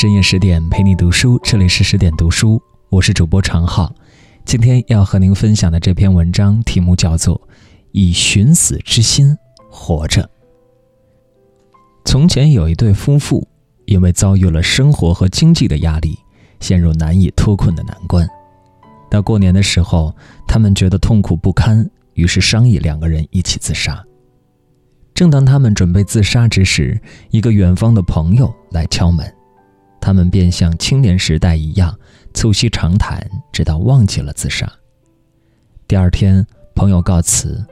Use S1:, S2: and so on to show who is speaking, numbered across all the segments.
S1: 深夜十点陪你读书，这里是十点读书，我是主播常浩。今天要和您分享的这篇文章题目叫做《以寻死之心活着》。从前有一对夫妇，因为遭遇了生活和经济的压力，陷入难以脱困的难关。到过年的时候，他们觉得痛苦不堪，于是商议两个人一起自杀。正当他们准备自杀之时，一个远方的朋友来敲门。他们便像青年时代一样促膝长谈，直到忘记了自杀。第二天，朋友告辞，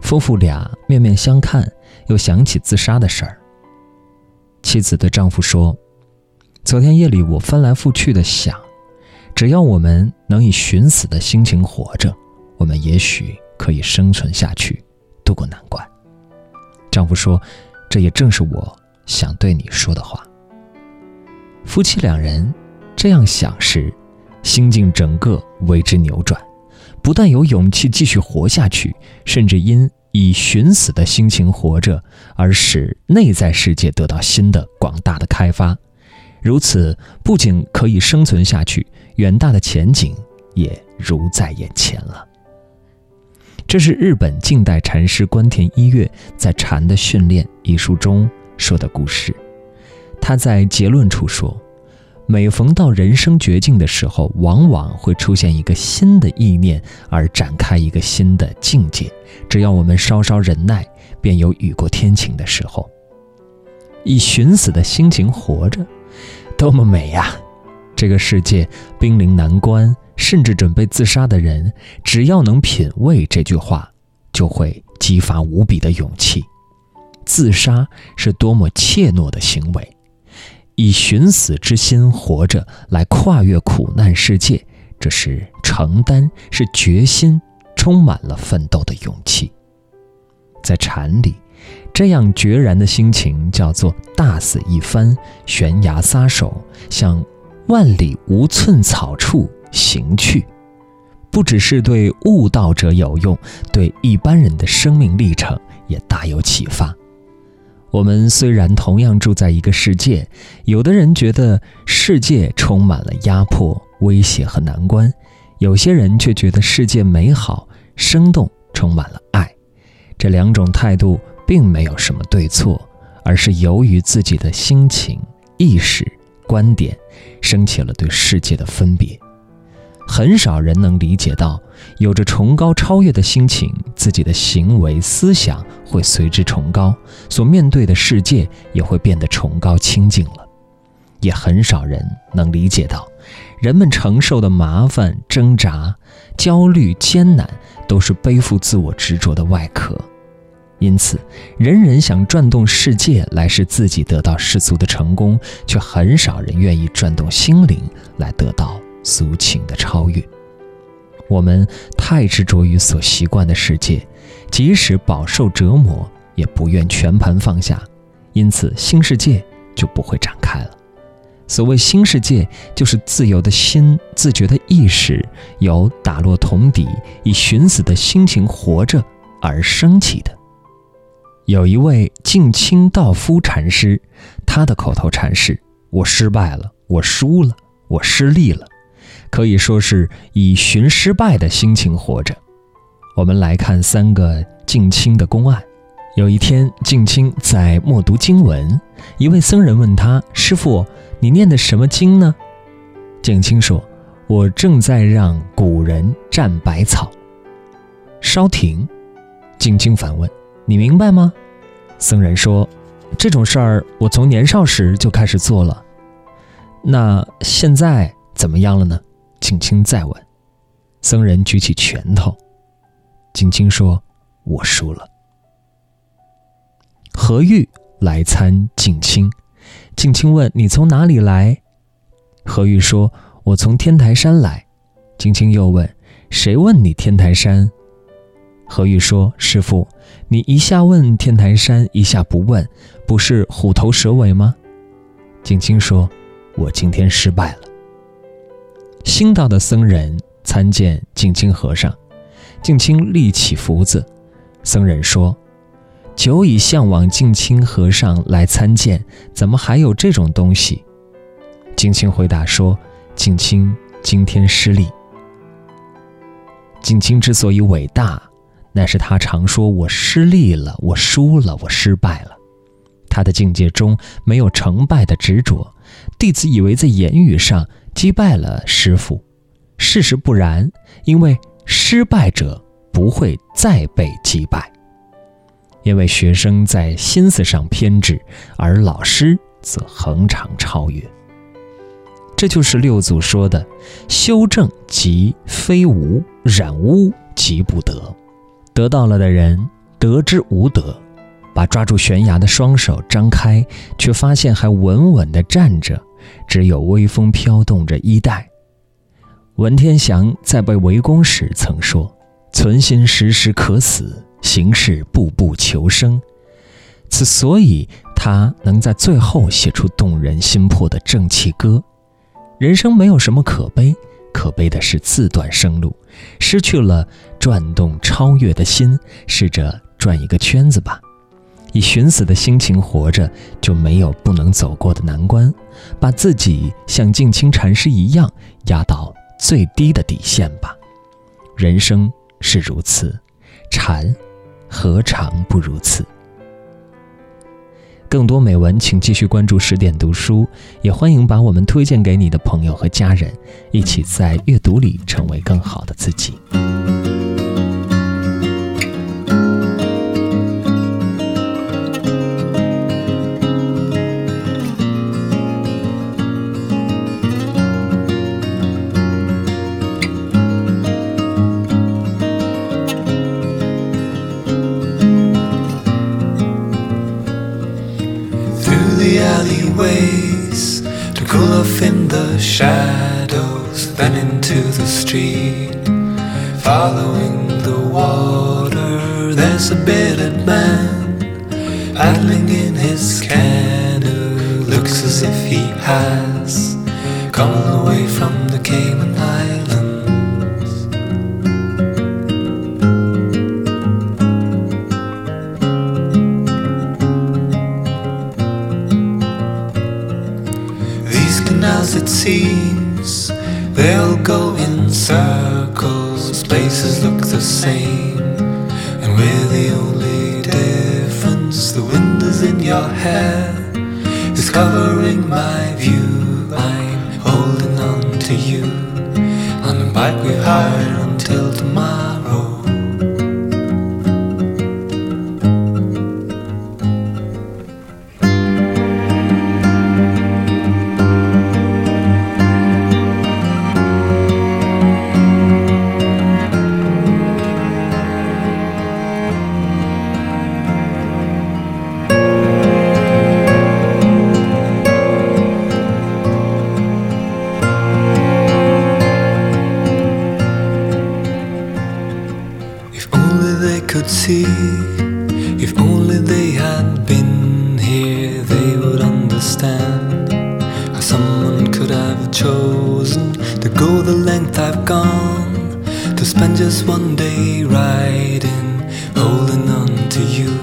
S1: 夫妇俩面面相看，又想起自杀的事儿。妻子对丈夫说：“昨天夜里，我翻来覆去的想，只要我们能以寻死的心情活着，我们也许可以生存下去，渡过难关。”丈夫说：“这也正是我想对你说的话。”夫妻两人这样想时，心境整个为之扭转，不但有勇气继续活下去，甚至因以寻死的心情活着而使内在世界得到新的广大的开发。如此，不仅可以生存下去，远大的前景也如在眼前了。这是日本近代禅师关田一月在《禅的训练》一书中说的故事。他在结论处说：“每逢到人生绝境的时候，往往会出现一个新的意念，而展开一个新的境界。只要我们稍稍忍耐，便有雨过天晴的时候。以寻死的心情活着，多么美呀！这个世界濒临难关，甚至准备自杀的人，只要能品味这句话，就会激发无比的勇气。自杀是多么怯懦的行为！”以寻死之心活着，来跨越苦难世界，这是承担，是决心，充满了奋斗的勇气。在禅里，这样决然的心情叫做“大死一番，悬崖撒手，向万里无寸草处行去”。不只是对悟道者有用，对一般人的生命历程也大有启发。我们虽然同样住在一个世界，有的人觉得世界充满了压迫、威胁和难关，有些人却觉得世界美好、生动，充满了爱。这两种态度并没有什么对错，而是由于自己的心情、意识、观点，升起了对世界的分别。很少人能理解到，有着崇高超越的心情，自己的行为思想会随之崇高，所面对的世界也会变得崇高清净了。也很少人能理解到，人们承受的麻烦、挣扎、焦虑、艰难，都是背负自我执着的外壳。因此，人人想转动世界来使自己得到世俗的成功，却很少人愿意转动心灵来得到。俗情的超越，我们太执着于所习惯的世界，即使饱受折磨，也不愿全盘放下，因此新世界就不会展开了。所谓新世界，就是自由的心、自觉的意识，由打落铜底，以寻死的心情活着而升起的。有一位静清道夫禅师，他的口头禅是：“我失败了，我输了，我失利了。”可以说是以寻失败的心情活着。我们来看三个静清的公案。有一天，静清在默读经文，一位僧人问他：“师傅，你念的什么经呢？”静清说：“我正在让古人蘸百草。”稍停，静清反问：“你明白吗？”僧人说：“这种事儿我从年少时就开始做了。那现在怎么样了呢？”静清再问，僧人举起拳头。静清说：“我输了。”何玉来参静清，静清问：“你从哪里来？”何玉说：“我从天台山来。”静清又问：“谁问你天台山？”何玉说：“师傅，你一下问天台山，一下不问，不是虎头蛇尾吗？”静清说：“我今天失败了。”新到的僧人参见静清和尚，静清立起福子。僧人说：“久已向往静清和尚来参见，怎么还有这种东西？”静清回答说：“静清今天失利。”静清之所以伟大，那是他常说：“我失利了，我输了，我失败了。”他的境界中没有成败的执着。弟子以为在言语上击败了师傅，事实不然，因为失败者不会再被击败。因为学生在心思上偏执，而老师则恒常超越。这就是六祖说的：“修正即非无，染污即不得。”得到了的人得之无得，把抓住悬崖的双手张开，却发现还稳稳地站着，只有微风飘动着衣带。文天祥在被围攻时曾说：“存心时时可死。”行事步步求生，此所以他能在最后写出动人心魄的正气歌。人生没有什么可悲，可悲的是自断生路，失去了转动超越的心。试着转一个圈子吧，以寻死的心情活着，就没有不能走过的难关。把自己像静清禅师一样压到最低的底线吧。人生是如此，禅。何尝不如此？更多美文，请继续关注十点读书，也欢迎把我们推荐给你的朋友和家人，一起在阅读里成为更好的自己。
S2: Alleyways to cool off in the shadows, then into the street. Following the water, there's a bearded man paddling in his canoe. Looks as if he has come away from the Cayman Islands. As it seems. They'll go in circles, places look the same. And we're the only difference. The wind is in your hair, is covering my view. I'm holding on to you on the bike we hired until tomorrow. See. If only they had been here, they would understand how someone could have chosen to go the length I've gone. To spend just one day riding, holding on to you.